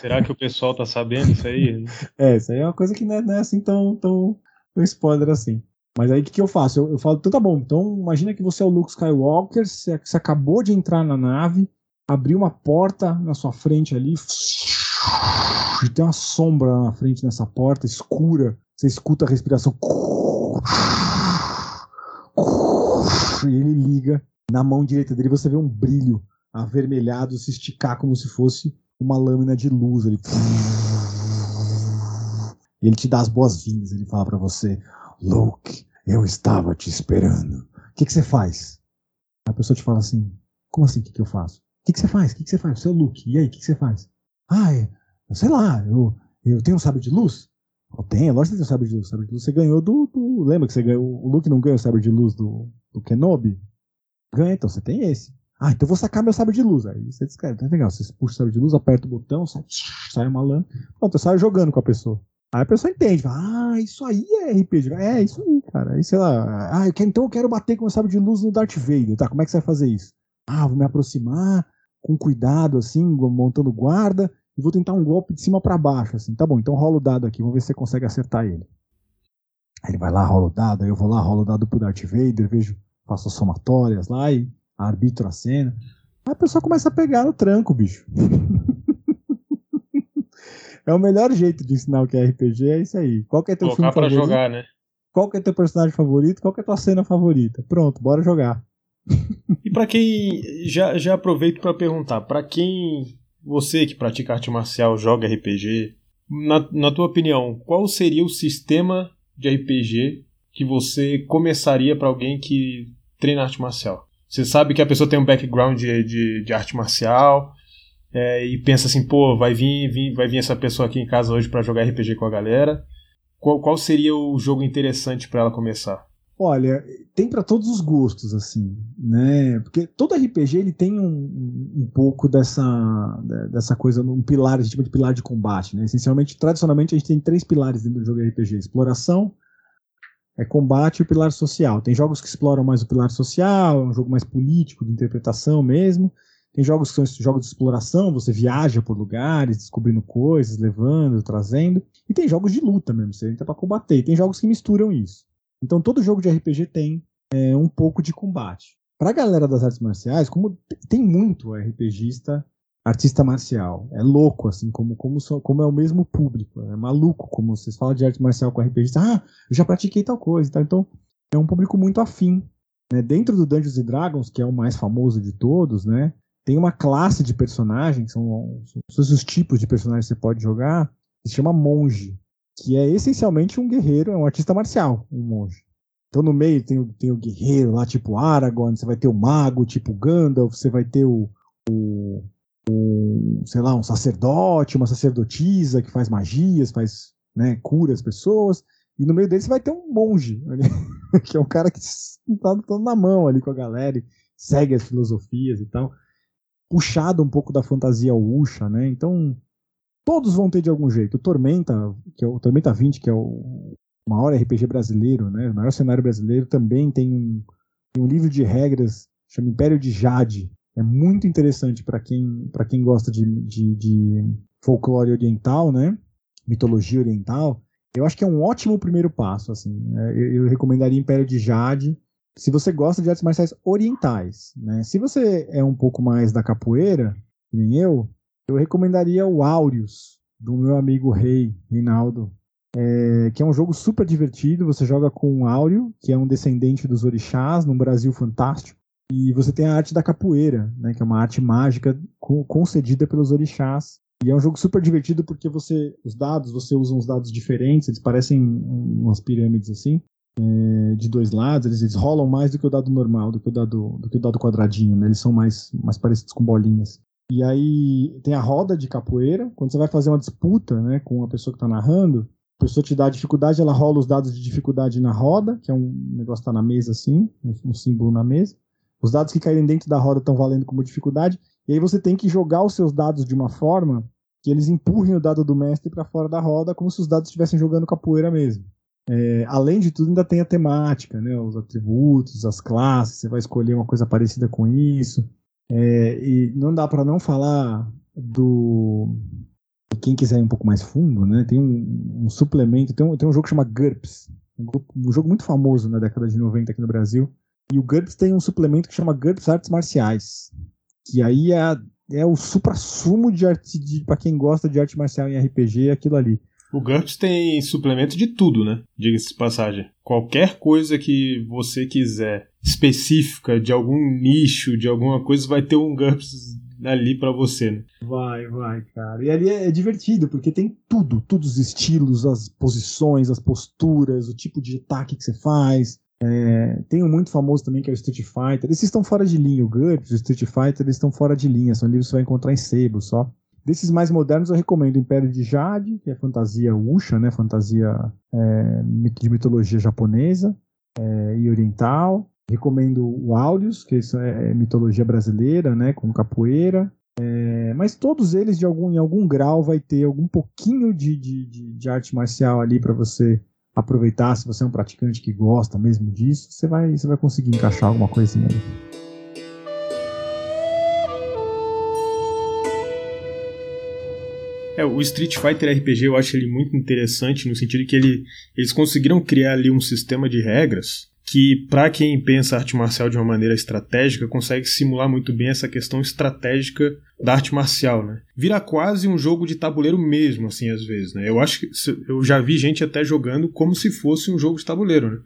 Será que o pessoal tá sabendo isso aí? é, isso aí é uma coisa que não é, não é assim tão, tão, tão spoiler assim. Mas aí o que, que eu faço? Eu, eu, falo, então tá bom, então imagina que você é o Luke Skywalker, você, você acabou de entrar na nave, abriu uma porta na sua frente ali, e tem uma sombra na frente nessa porta, escura, você escuta a respiração. E ele liga, na mão direita dele você vê um brilho avermelhado se esticar como se fosse uma lâmina de luz. Ele, ele te dá as boas-vindas. Ele fala para você: Luke, eu estava te esperando. O que, que você faz? A pessoa te fala assim: Como assim? O que, que eu faço? O que, que você faz? O que, que você faz? Seu Luke. E aí, o que, que você faz? Ah, é, sei lá, eu, eu tenho um sábio de luz. Tem, é lógico que tem o sabre de luz. O sabre de luz você ganhou do, do. Lembra que você ganhou. O Luke não ganhou o sabre de luz do, do Kenobi? Ganha, então você tem esse. Ah, então vou sacar meu sabre de luz. Aí você descreve, tá legal. Você puxa o sabre de luz, aperta o botão, sai, sai uma lâmina. Pronto, eu saio jogando com a pessoa. Aí a pessoa entende, fala, ah, isso aí é RPG. É, isso aí, cara. Aí, sei lá, ah, eu quero, então eu quero bater com o sabre de luz no Darth Vader. Tá, como é que você vai fazer isso? Ah, vou me aproximar com cuidado, assim, montando guarda, e vou tentar um golpe de cima para baixo, assim. Tá bom, então rola o dado aqui, vamos ver se você consegue acertar ele. Aí ele vai lá, rola o dado, aí eu vou lá, rolo o dado pro Darth Vader, vejo, faço as somatórias lá e arbitro a cena. Aí a pessoa começa a pegar no tranco, bicho. é o melhor jeito de ensinar o que é RPG, é isso aí. Qual que é teu Colocar filme favorito? jogar, né? Qual que é teu personagem favorito? Qual que é tua cena favorita? Pronto, bora jogar. e para quem já já aproveito para perguntar, para quem você que pratica arte marcial, joga RPG, na, na tua opinião, qual seria o sistema de RPG que você começaria para alguém que treina arte marcial? Você sabe que a pessoa tem um background de, de, de arte marcial é, e pensa assim, pô, vai vir, vir, vai vir essa pessoa aqui em casa hoje para jogar RPG com a galera. Qual, qual seria o jogo interessante para ela começar? Olha, tem para todos os gostos, assim, né? Porque todo RPG ele tem um, um pouco dessa, dessa coisa, um pilar, a gente chama de pilar de combate, né? Essencialmente, tradicionalmente, a gente tem três pilares dentro do jogo RPG: exploração, é combate o pilar social. Tem jogos que exploram mais o pilar social, é um jogo mais político, de interpretação mesmo. Tem jogos que são jogos de exploração, você viaja por lugares, descobrindo coisas, levando, trazendo. E tem jogos de luta mesmo, você entra para combater. E tem jogos que misturam isso. Então todo jogo de RPG tem é, um pouco de combate. Pra galera das artes marciais, como tem muito RPGista artista marcial. É louco, assim, como, como, como é o mesmo público. É maluco, como vocês falam de arte marcial com RPG. Ah, eu já pratiquei tal coisa. Tá? Então, é um público muito afim. Né? Dentro do Dungeons Dragons, que é o mais famoso de todos, né? Tem uma classe de personagens, são, são os tipos de personagens que você pode jogar, que se chama monge, que é essencialmente um guerreiro, é um artista marcial, um monge. Então no meio tem, tem o guerreiro lá, tipo Aragorn, você vai ter o mago, tipo Gandalf, você vai ter o, o um, sei lá, um sacerdote, uma sacerdotisa que faz magias, faz, né, cura as pessoas. E no meio dele você vai ter um monge, que é um cara que está todo na mão ali com a galera e segue as filosofias e tal. Puxado um pouco da fantasia Usha, né? Então, todos vão ter de algum jeito. O Tormenta, que é o Tormenta 20, que é o maior RPG brasileiro, né? O maior cenário brasileiro, também tem um, tem um livro de regras, chama Império de Jade, é muito interessante para quem, quem gosta de, de, de, folclore oriental, né? mitologia oriental. Eu acho que é um ótimo primeiro passo. Assim. É, eu, eu recomendaria Império de Jade. Se você gosta de artes marciais orientais, né? Se você é um pouco mais da capoeira, nem eu, eu recomendaria o Aureus, do meu amigo Rei, Reinaldo, é, que é um jogo super divertido. Você joga com o Áureo, que é um descendente dos orixás, num Brasil fantástico. E você tem a arte da capoeira, né, que é uma arte mágica concedida pelos orixás. E é um jogo super divertido porque você, os dados, você usa uns dados diferentes, eles parecem umas pirâmides assim, é, de dois lados, eles, eles, rolam mais do que o dado normal, do que o dado, do que o dado quadradinho, né? Eles são mais, mais parecidos com bolinhas. E aí tem a roda de capoeira, quando você vai fazer uma disputa, né, com a pessoa que está narrando, a pessoa te dá a dificuldade, ela rola os dados de dificuldade na roda, que é um negócio que tá na mesa assim, um, um símbolo na mesa. Os dados que caírem dentro da roda estão valendo como dificuldade. E aí você tem que jogar os seus dados de uma forma que eles empurrem o dado do mestre para fora da roda, como se os dados estivessem jogando capoeira mesmo. É, além de tudo, ainda tem a temática, né? os atributos, as classes, você vai escolher uma coisa parecida com isso. É, e não dá para não falar do. Quem quiser ir um pouco mais fundo, né? tem um, um suplemento, tem um, tem um jogo que chama GURPS, um, grupo, um jogo muito famoso na década de 90 aqui no Brasil, e o GURPS tem um suplemento que chama GURPS Artes Marciais. Que aí é, é o supra-sumo de arte de, pra quem gosta de arte marcial em RPG, é aquilo ali. O GURPS tem suplemento de tudo, né? Diga-se de passagem. Qualquer coisa que você quiser específica de algum nicho, de alguma coisa, vai ter um GURPS ali para você, né? Vai, vai, cara. E ali é, é divertido, porque tem tudo, todos os estilos, as posições, as posturas, o tipo de ataque que você faz, é, tem um muito famoso também que é o Street Fighter. Esses estão fora de linha. O GURPS, o Street Fighter, eles estão fora de linha. São livros que você vai encontrar em sebo só. Desses mais modernos, eu recomendo Império de Jade, que é fantasia Usha, né? Fantasia é, de mitologia japonesa é, e oriental. Recomendo o Áudios, que isso é mitologia brasileira, né? Com capoeira. É, mas todos eles, de algum, em algum grau, vai ter algum pouquinho de, de, de, de arte marcial ali para você aproveitar. Se você é um praticante que gosta mesmo disso, você vai, você vai conseguir encaixar alguma coisinha ali. É, o Street Fighter RPG eu acho ele muito interessante no sentido que ele, eles conseguiram criar ali um sistema de regras que, para quem pensa arte marcial de uma maneira estratégica, consegue simular muito bem essa questão estratégica da arte marcial, né? Vira quase um jogo de tabuleiro mesmo, assim, às vezes, né? Eu acho que eu já vi gente até jogando como se fosse um jogo de tabuleiro, né?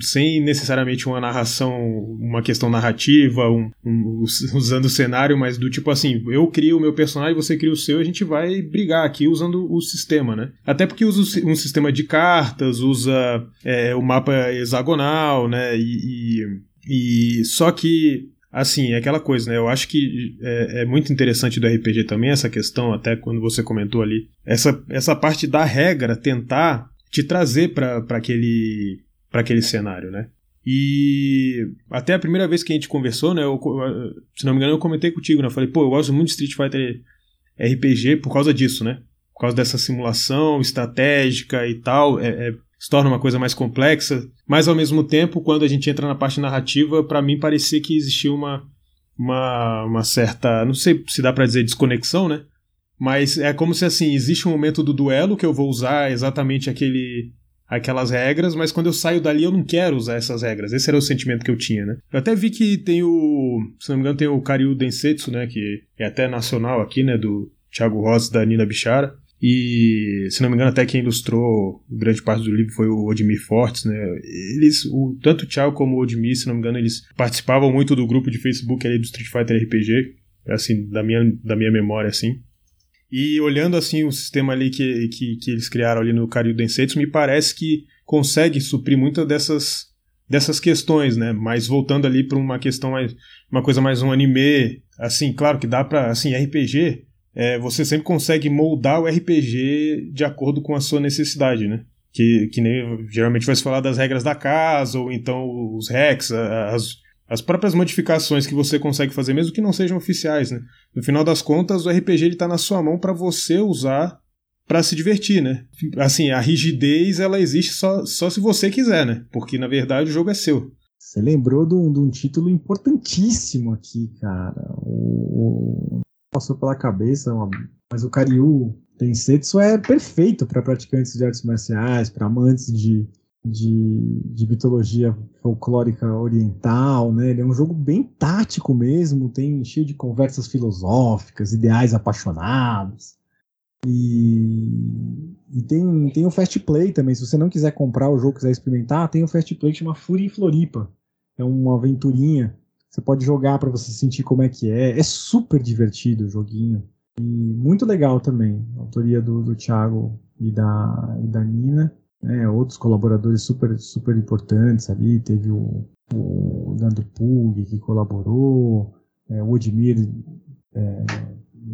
Sem necessariamente uma narração, uma questão narrativa, um, um, usando o cenário, mas do tipo assim, eu crio o meu personagem, você cria o seu, a gente vai brigar aqui usando o sistema, né? Até porque usa um sistema de cartas, usa é, o mapa hexagonal, né? E, e, e, só que assim, é aquela coisa, né? Eu acho que é, é, muito interessante do RPG também essa questão, até quando você comentou ali, essa, essa parte da regra tentar te trazer para aquele para aquele cenário, né? E até a primeira vez que a gente conversou, né? Eu, se não me engano, eu comentei contigo, né? Eu falei, pô, eu gosto muito de Street Fighter RPG por causa disso, né? Por causa dessa simulação estratégica e tal. É, é, se torna uma coisa mais complexa. Mas ao mesmo tempo, quando a gente entra na parte narrativa, para mim parecia que existia uma, uma, uma certa. Não sei se dá para dizer desconexão, né? Mas é como se assim, existe um momento do duelo que eu vou usar exatamente aquele aquelas regras, mas quando eu saio dali eu não quero usar essas regras. Esse era o sentimento que eu tinha, né? Eu até vi que tem o, se não me engano, tem o Karyu Densetsu, né, que é até nacional aqui, né, do Thiago Ross da Nina Bichara. E, se não me engano, até quem ilustrou grande parte do livro foi o Odmir Fortes, né? Eles, o, tanto o Thiago como o Odmir, se não me engano, eles participavam muito do grupo de Facebook ali do Street Fighter RPG, assim, da minha, da minha memória, assim. E olhando assim o sistema ali que, que, que eles criaram ali no Karyu Densetsu, me parece que consegue suprir muitas dessas, dessas questões, né? Mas voltando ali para uma questão mais. uma coisa mais um anime. Assim, claro que dá para Assim, RPG, é, você sempre consegue moldar o RPG de acordo com a sua necessidade, né? Que, que nem geralmente vai se falar das regras da casa, ou então os hacks, as, as próprias modificações que você consegue fazer, mesmo que não sejam oficiais, né? No final das contas, o RPG ele tá na sua mão para você usar para se divertir, né? Assim, a rigidez ela existe só, só se você quiser, né? Porque na verdade o jogo é seu. Você lembrou de um, de um título importantíssimo aqui, cara. O, o passou pela cabeça, mas o Karyu Densetsu é perfeito para praticantes de artes marciais, para amantes de, de, de mitologia folclórica oriental, né? Ele é um jogo bem tático mesmo, tem cheio de conversas filosóficas, ideais apaixonados. E, e tem, tem o Fast Play também. Se você não quiser comprar o jogo, quiser experimentar, tem o Fast Play que chama Fury Floripa. É uma aventurinha. Você pode jogar para você sentir como é que é. É super divertido o joguinho. E muito legal também. Autoria do, do Thiago e da, e da Nina né, outros colaboradores super, super importantes ali, teve o, o Leandro Pug que colaborou, é, o Odmir é,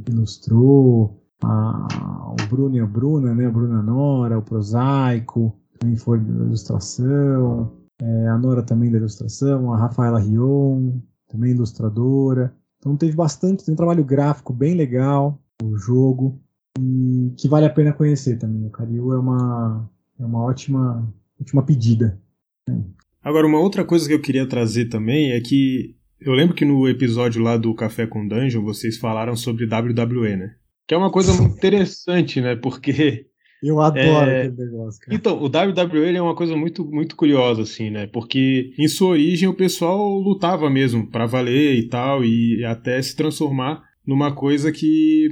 ilustrou, a, o Bruno e a Bruna, né, a Bruna Nora, o Prosaico, também foi da ilustração, é, a Nora também da ilustração, a Rafaela Rion, também ilustradora. Então teve bastante, tem um trabalho gráfico bem legal, o jogo, e que vale a pena conhecer também. O Cariú é uma, é uma ótima, ótima pedida. Agora, uma outra coisa que eu queria trazer também é que eu lembro que no episódio lá do Café com Dungeon vocês falaram sobre WWE, né? Que é uma coisa muito interessante, né? Porque. Eu adoro é... aquele negócio, cara. Então, o WWE é uma coisa muito, muito curiosa, assim, né? Porque em sua origem o pessoal lutava mesmo para valer e tal, e até se transformar numa coisa que.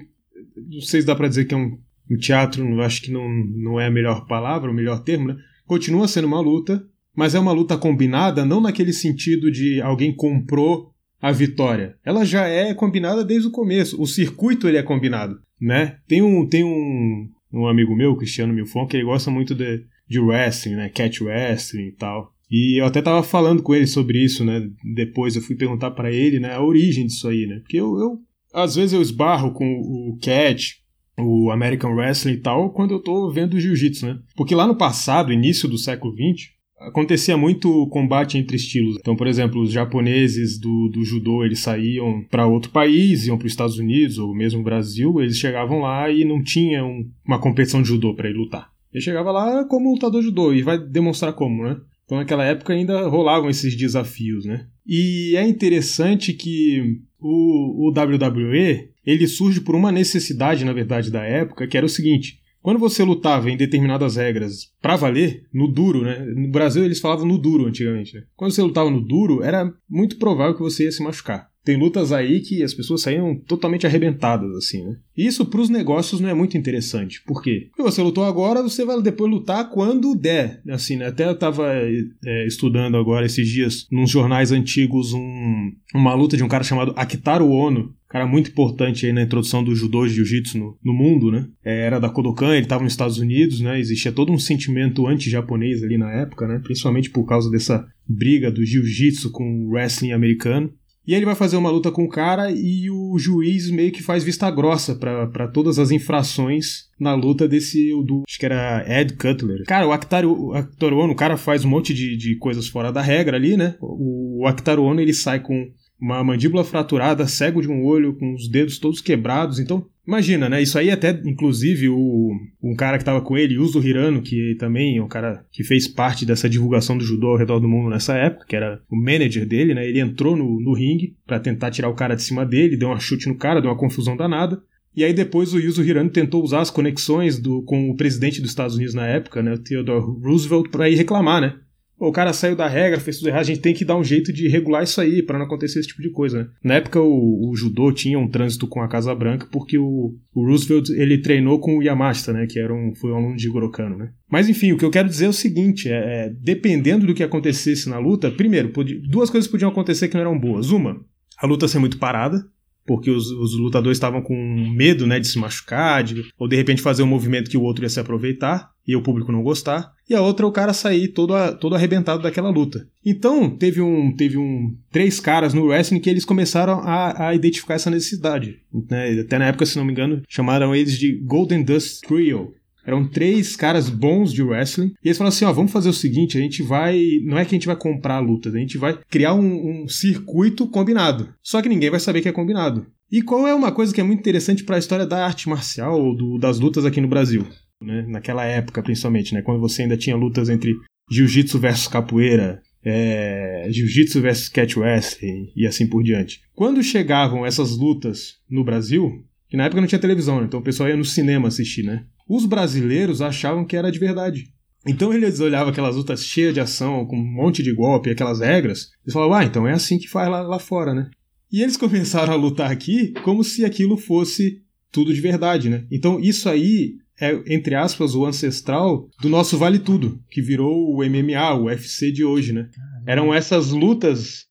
Não sei se dá pra dizer que é um o teatro, acho que não, não é a melhor palavra, o melhor termo, né? Continua sendo uma luta, mas é uma luta combinada, não naquele sentido de alguém comprou a vitória. Ela já é combinada desde o começo. O circuito ele é combinado, né? Tem um, tem um, um amigo meu, Cristiano Milfon, que ele gosta muito de, de wrestling, né? Catch wrestling e tal. E eu até tava falando com ele sobre isso, né? Depois eu fui perguntar para ele, né, a origem disso aí, né? Porque eu, eu às vezes eu esbarro com o Cat, o American Wrestling e tal, quando eu tô vendo jiu-jitsu, né? Porque lá no passado, início do século XX, acontecia muito combate entre estilos. Então, por exemplo, os japoneses do, do judô, eles saíam para outro país, iam para os Estados Unidos ou mesmo Brasil, eles chegavam lá e não tinham uma competição de judô para ir lutar. Ele chegava lá como lutador de judô e vai demonstrar como, né? Então, naquela época ainda rolavam esses desafios, né? E é interessante que o, o WWE ele surge por uma necessidade, na verdade, da época, que era o seguinte: quando você lutava em determinadas regras para valer, no duro, né? No Brasil eles falavam no duro antigamente. Né? Quando você lutava no duro, era muito provável que você ia se machucar. Tem lutas aí que as pessoas saíam totalmente arrebentadas, assim, né? Isso para os negócios não é muito interessante. Por quê? Porque você lutou agora, você vai depois lutar quando der. Assim, né? Até eu tava é, estudando agora esses dias, nos jornais antigos, um, uma luta de um cara chamado Akitaru Ono, cara muito importante aí na introdução do judô e jiu-jitsu no, no, mundo, né? É, era da Kodokan, ele estava nos Estados Unidos, né? Existia todo um sentimento anti-japonês ali na época, né? Principalmente por causa dessa briga do jiu-jitsu com o wrestling americano. E aí ele vai fazer uma luta com o cara e o juiz meio que faz vista grossa para todas as infrações na luta desse, do, acho que era Ed Cutler. Cara, o Akitaru, o Ono, o cara faz um monte de, de coisas fora da regra ali, né? O, o Akitaru Ono, ele sai com uma mandíbula fraturada, cego de um olho, com os dedos todos quebrados. Então, imagina, né? Isso aí até, inclusive, o um cara que estava com ele, Yuzo Hirano, que também é um cara que fez parte dessa divulgação do judô ao redor do mundo nessa época, que era o manager dele, né? Ele entrou no, no ringue para tentar tirar o cara de cima dele, deu uma chute no cara, deu uma confusão danada. E aí depois o Yuzo Hirano tentou usar as conexões do, com o presidente dos Estados Unidos na época, né, o Theodore Roosevelt, para ir reclamar, né? O cara saiu da regra, fez tudo errado, a gente tem que dar um jeito de regular isso aí para não acontecer esse tipo de coisa, né? Na época o, o, judô tinha um trânsito com a Casa Branca porque o, o, Roosevelt ele treinou com o Yamashita, né? Que era um, foi um aluno de Gorokano, né? Mas enfim, o que eu quero dizer é o seguinte, é, é dependendo do que acontecesse na luta, primeiro, podia, duas coisas podiam acontecer que não eram boas. Uma, a luta ser muito parada, porque os, os lutadores estavam com medo né, de se machucar, de, ou de repente fazer um movimento que o outro ia se aproveitar e o público não gostar. E a outra é o cara sair todo, todo arrebentado daquela luta. Então, teve um teve um três caras no wrestling que eles começaram a, a identificar essa necessidade. Né? Até na época, se não me engano, chamaram eles de Golden Dust Trio. Eram três caras bons de wrestling. E eles falaram assim: ó, vamos fazer o seguinte: a gente vai. Não é que a gente vai comprar lutas, a gente vai criar um, um circuito combinado. Só que ninguém vai saber que é combinado. E qual é uma coisa que é muito interessante para a história da arte marcial ou do, das lutas aqui no Brasil? Né? Naquela época, principalmente, né? quando você ainda tinha lutas entre jiu-jitsu versus capoeira, é, jiu-jitsu versus catch wrestling e assim por diante. Quando chegavam essas lutas no Brasil, que na época não tinha televisão, né? então o pessoal ia no cinema assistir, né? Os brasileiros achavam que era de verdade. Então eles olhavam aquelas lutas cheias de ação, com um monte de golpe, aquelas regras, e falavam, ah, então é assim que faz lá, lá fora, né? E eles começaram a lutar aqui como se aquilo fosse tudo de verdade, né? Então isso aí é, entre aspas, o ancestral do nosso Vale Tudo, que virou o MMA, o UFC de hoje, né? Eram essas lutas,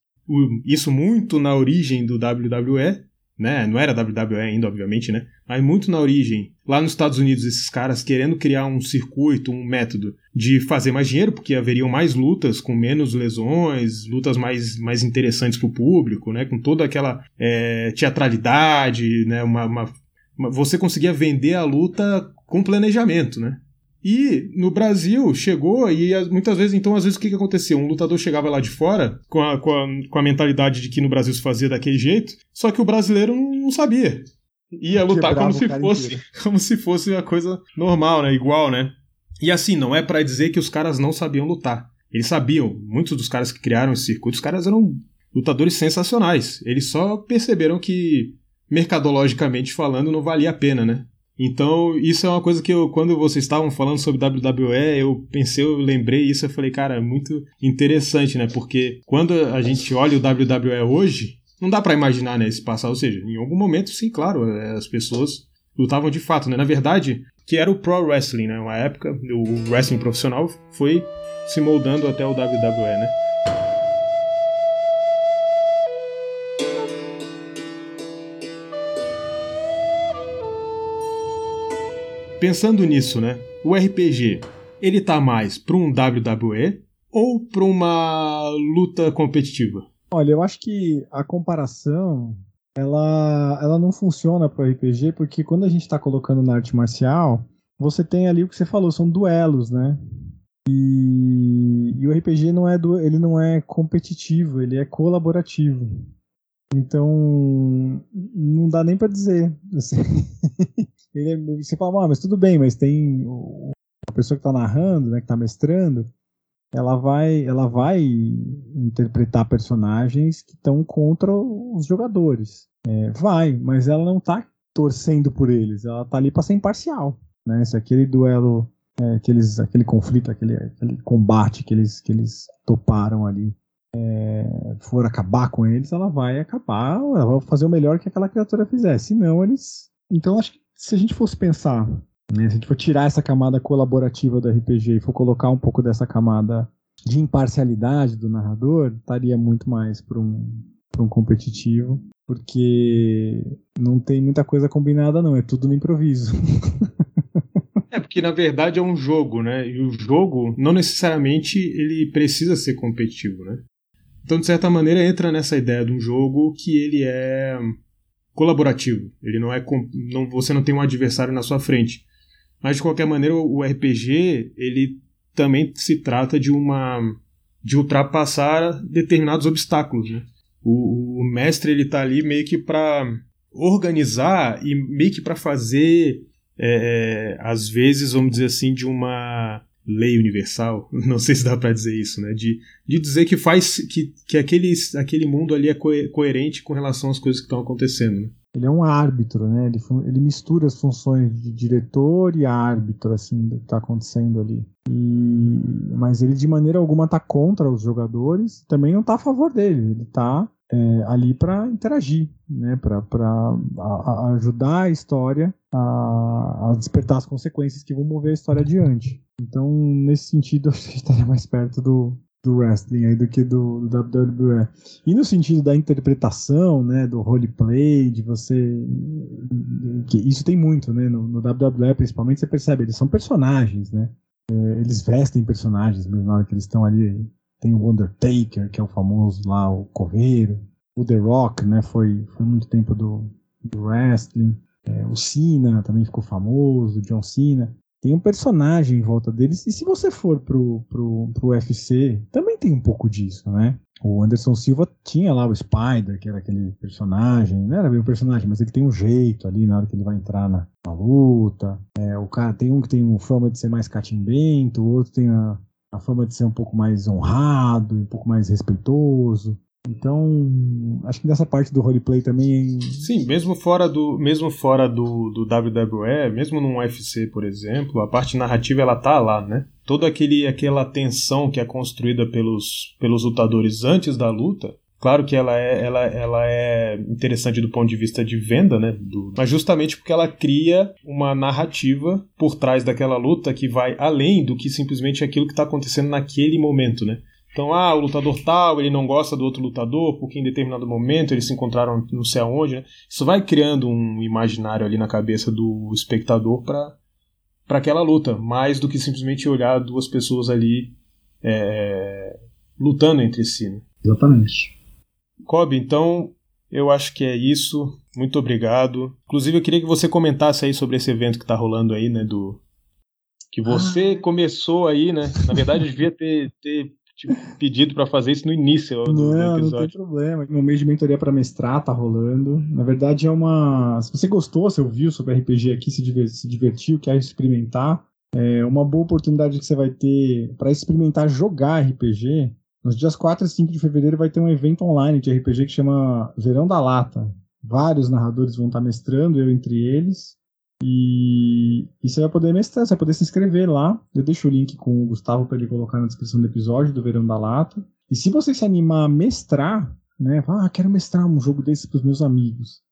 isso muito na origem do WWE, né? Não era WWE ainda, obviamente, né? Mas muito na origem, lá nos Estados Unidos, esses caras querendo criar um circuito, um método de fazer mais dinheiro, porque haveriam mais lutas com menos lesões, lutas mais, mais interessantes para o público, né? Com toda aquela é, teatralidade, né? Uma, uma, uma, você conseguia vender a luta com planejamento, né? E no Brasil chegou, e muitas vezes, então, às vezes o que, que acontecia? Um lutador chegava lá de fora com a, com, a, com a mentalidade de que no Brasil se fazia daquele jeito, só que o brasileiro não sabia. Ia lutar como se fosse como se fosse uma coisa normal, né? Igual, né? E assim, não é para dizer que os caras não sabiam lutar. Eles sabiam. Muitos dos caras que criaram esse circuito, os caras eram lutadores sensacionais. Eles só perceberam que, mercadologicamente falando, não valia a pena, né? Então, isso é uma coisa que eu, quando vocês estavam falando sobre WWE, eu pensei, eu lembrei isso, eu falei, cara, é muito interessante, né? Porque quando a gente olha o WWE hoje, não dá para imaginar, né, esse passado. Ou seja, em algum momento, sim, claro, é, as pessoas lutavam de fato, né? Na verdade, que era o pro wrestling, né? Uma época, o wrestling profissional foi se moldando até o WWE, né? Pensando nisso, né? O RPG, ele tá mais para um WWE ou para uma luta competitiva? Olha, eu acho que a comparação ela, ela não funciona para RPG porque quando a gente está colocando na arte marcial, você tem ali o que você falou, são duelos, né? E, e o RPG não é do, ele não é competitivo, ele é colaborativo. Então, não dá nem para dizer. Assim. é, você fala, ah, mas tudo bem, mas tem a pessoa que está narrando, né, que está mestrando, ela vai, ela vai interpretar personagens que estão contra os jogadores. É, vai, mas ela não está torcendo por eles, ela está ali para ser imparcial. Né? Se aquele duelo, é, aqueles, aquele conflito, aquele, aquele combate que eles, que eles toparam ali é, for acabar com eles, ela vai acabar, ela vai fazer o melhor que aquela criatura fizer. Se não, eles. Então, acho que se a gente fosse pensar, né, se a gente for tirar essa camada colaborativa do RPG e for colocar um pouco dessa camada de imparcialidade do narrador, estaria muito mais para um, um competitivo, porque não tem muita coisa combinada, não, é tudo no improviso. É porque na verdade é um jogo, né? E o jogo não necessariamente ele precisa ser competitivo, né? Então, de certa maneira, entra nessa ideia de um jogo que ele é colaborativo. Ele não é. Não, você não tem um adversário na sua frente. Mas, de qualquer maneira, o RPG, ele também se trata de uma. de ultrapassar determinados obstáculos, né? O, o mestre, ele tá ali meio que para organizar e meio que para fazer. É, é, às vezes, vamos dizer assim, de uma lei universal, não sei se dá para dizer isso, né? De, de dizer que faz que, que aquele, aquele mundo ali é co coerente com relação às coisas que estão acontecendo. Né? Ele é um árbitro, né? Ele, ele mistura as funções de diretor e árbitro, assim, do que está acontecendo ali. E, mas ele de maneira alguma está contra os jogadores, também não está a favor dele. Ele está é, ali para interagir, né? Para ajudar a história a, a despertar as consequências que vão mover a história adiante. Então, nesse sentido, acho que estaria mais perto do, do wrestling aí do que do, do WWE. E no sentido da interpretação, né, do roleplay, de você. Que isso tem muito, né? No, no WWE, principalmente, você percebe, eles são personagens, né? É, eles vestem personagens mesmo na hora que eles estão ali. Tem o Undertaker, que é o famoso lá, o coveiro. O The Rock, né? Foi, foi muito tempo do, do wrestling. É, o Cena também ficou famoso, John Cena tem um personagem em volta deles. E se você for pro, pro, pro UFC, também tem um pouco disso, né? O Anderson Silva tinha lá o Spider, que era aquele personagem, não era bem um personagem, mas ele tem um jeito ali na hora que ele vai entrar na, na luta. É, o cara tem um que tem uma fama de ser mais catimbento, o outro tem a, a fama de ser um pouco mais honrado, um pouco mais respeitoso. Então, acho que nessa parte do roleplay também. Sim, mesmo fora do, mesmo fora do, do WWE, mesmo num UFC, por exemplo, a parte narrativa ela tá lá, né? Toda aquele, aquela tensão que é construída pelos, pelos lutadores antes da luta, Claro que ela é, ela, ela é interessante do ponto de vista de venda, né? Do, mas justamente porque ela cria uma narrativa por trás daquela luta que vai além do que simplesmente aquilo que está acontecendo naquele momento, né? Então, ah, o lutador tal, ele não gosta do outro lutador porque em determinado momento eles se encontraram não sei aonde, né? Isso vai criando um imaginário ali na cabeça do espectador para para aquela luta, mais do que simplesmente olhar duas pessoas ali é, lutando entre si. Né? Exatamente. Kobe, então eu acho que é isso. Muito obrigado. Inclusive, eu queria que você comentasse aí sobre esse evento que está rolando aí, né? Do que você ah. começou aí, né? Na verdade, eu devia ter, ter tipo, pedido para fazer isso no início do, não, do episódio. Não tem problema. Meu mês de mentoria para mestrar tá rolando. Na verdade, é uma. Se você gostou, se ouviu sobre RPG aqui, se, se divertiu, quer experimentar, é uma boa oportunidade que você vai ter para experimentar jogar RPG. Nos dias 4 e 5 de fevereiro vai ter um evento online de RPG que chama Verão da Lata. Vários narradores vão estar mestrando, eu entre eles. E, e você vai poder mestrar, você vai poder se inscrever lá. Eu deixo o link com o Gustavo para ele colocar na descrição do episódio do Verão da Lata. E se você se animar a mestrar, né? Ah, quero mestrar um jogo desse para os meus amigos.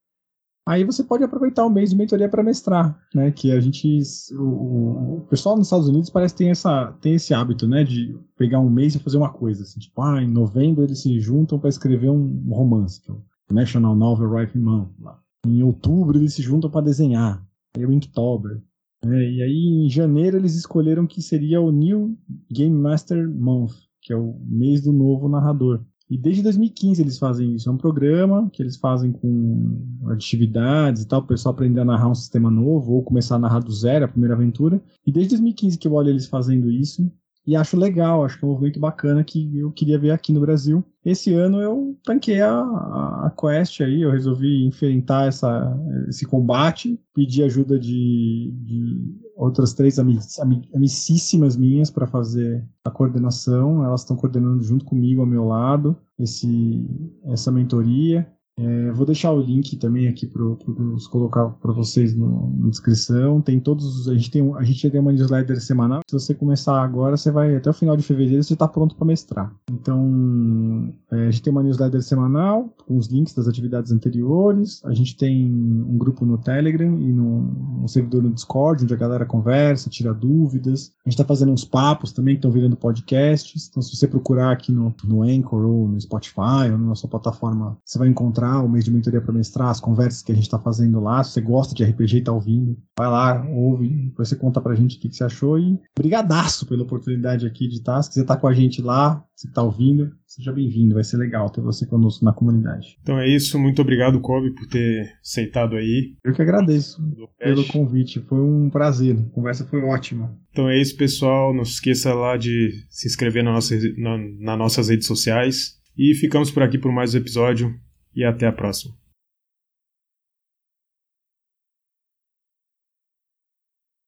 Aí você pode aproveitar o mês de mentoria para mestrar, né? Que a gente, o, o, pessoal nos Estados Unidos parece que tem essa, tem esse hábito, né? De pegar um mês e fazer uma coisa, assim, tipo, ah, em novembro eles se juntam para escrever um romance, que é o National Novel Writing Month. Lá. Em outubro eles se juntam para desenhar aí o Inktober. É, e aí em janeiro eles escolheram que seria o New Game Master Month, que é o mês do novo narrador. E desde 2015 eles fazem isso. É um programa que eles fazem com atividades e tal, o pessoal aprender a narrar um sistema novo ou começar a narrar do zero, a primeira aventura. E desde 2015 que eu olho eles fazendo isso. E acho legal, acho que é um movimento bacana que eu queria ver aqui no Brasil. Esse ano eu tanquei a, a quest aí, eu resolvi enfrentar essa, esse combate, pedi ajuda de, de outras três amicíssimas minhas para fazer a coordenação. Elas estão coordenando junto comigo ao meu lado esse, essa mentoria. É, vou deixar o link também aqui para colocar para vocês no, na descrição. Tem todos a gente tem a gente tem uma newsletter semanal. Se você começar agora, você vai até o final de fevereiro você está pronto para mestrar. Então é, a gente tem uma newsletter semanal com os links das atividades anteriores. A gente tem um grupo no Telegram e no, um servidor no Discord onde a galera conversa, tira dúvidas. A gente está fazendo uns papos também que estão virando podcasts. Então se você procurar aqui no, no Anchor ou no Spotify ou na sua plataforma, você vai encontrar o mês de mentoria para mestrar, as conversas que a gente está fazendo lá. Se você gosta de RPG e está ouvindo, vai lá, ouve, depois você conta pra gente o que, que você achou. E brigadaço pela oportunidade aqui de estar. Se quiser estar tá com a gente lá, se está ouvindo, seja bem-vindo. Vai ser legal ter você conosco na comunidade. Então é isso. Muito obrigado, Kobe, por ter aceitado aí. Eu que agradeço pelo convite. Foi um prazer. A conversa foi ótima. Então é isso, pessoal. Não se esqueça lá de se inscrever na nossa, na, nas nossas redes sociais. E ficamos por aqui por mais um episódio e até a próxima.